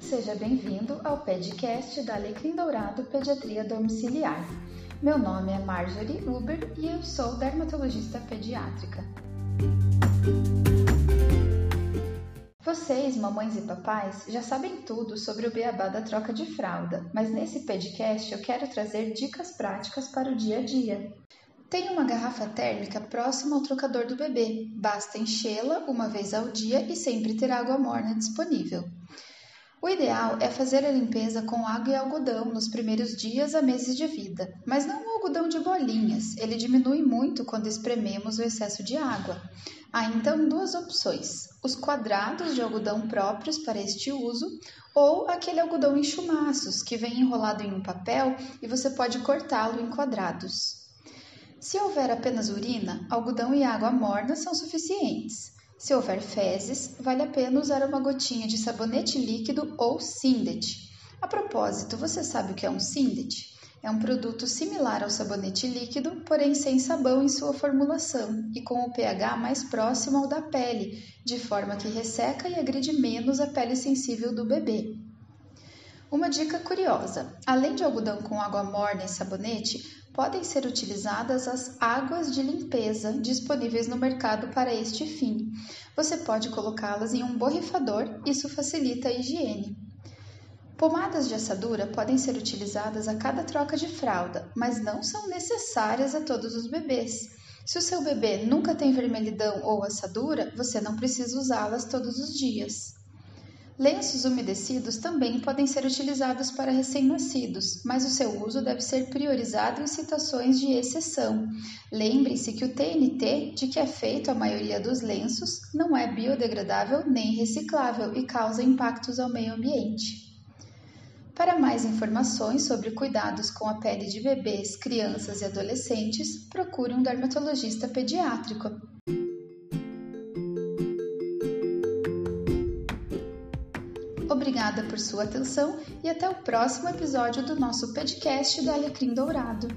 seja bem-vindo ao podcast da Alecrim Dourado Pediatria Domiciliar. Meu nome é Marjorie Uber e eu sou dermatologista pediátrica. Vocês, mamães e papais, já sabem tudo sobre o beabá da troca de fralda, mas nesse podcast eu quero trazer dicas práticas para o dia a dia. Tem uma garrafa térmica próxima ao trocador do bebê. Basta enchê-la uma vez ao dia e sempre ter água morna disponível. O ideal é fazer a limpeza com água e algodão nos primeiros dias a meses de vida, mas não o algodão de bolinhas, ele diminui muito quando esprememos o excesso de água. Há então duas opções: os quadrados de algodão próprios para este uso ou aquele algodão em chumaços que vem enrolado em um papel e você pode cortá-lo em quadrados. Se houver apenas urina, algodão e água morna são suficientes. Se houver fezes, vale a pena usar uma gotinha de sabonete líquido ou Sindet. A propósito, você sabe o que é um Sindet? É um produto similar ao sabonete líquido, porém sem sabão em sua formulação e com o pH mais próximo ao da pele, de forma que resseca e agride menos a pele sensível do bebê. Uma dica curiosa: além de algodão com água morna e sabonete, podem ser utilizadas as águas de limpeza disponíveis no mercado para este fim. Você pode colocá-las em um borrifador, isso facilita a higiene. Pomadas de assadura podem ser utilizadas a cada troca de fralda, mas não são necessárias a todos os bebês. Se o seu bebê nunca tem vermelhidão ou assadura, você não precisa usá-las todos os dias. Lenços umedecidos também podem ser utilizados para recém-nascidos, mas o seu uso deve ser priorizado em situações de exceção. Lembre-se que o TNT, de que é feito a maioria dos lenços, não é biodegradável nem reciclável e causa impactos ao meio ambiente. Para mais informações sobre cuidados com a pele de bebês, crianças e adolescentes, procure um dermatologista pediátrico. Obrigada por sua atenção e até o próximo episódio do nosso podcast do Alecrim Dourado.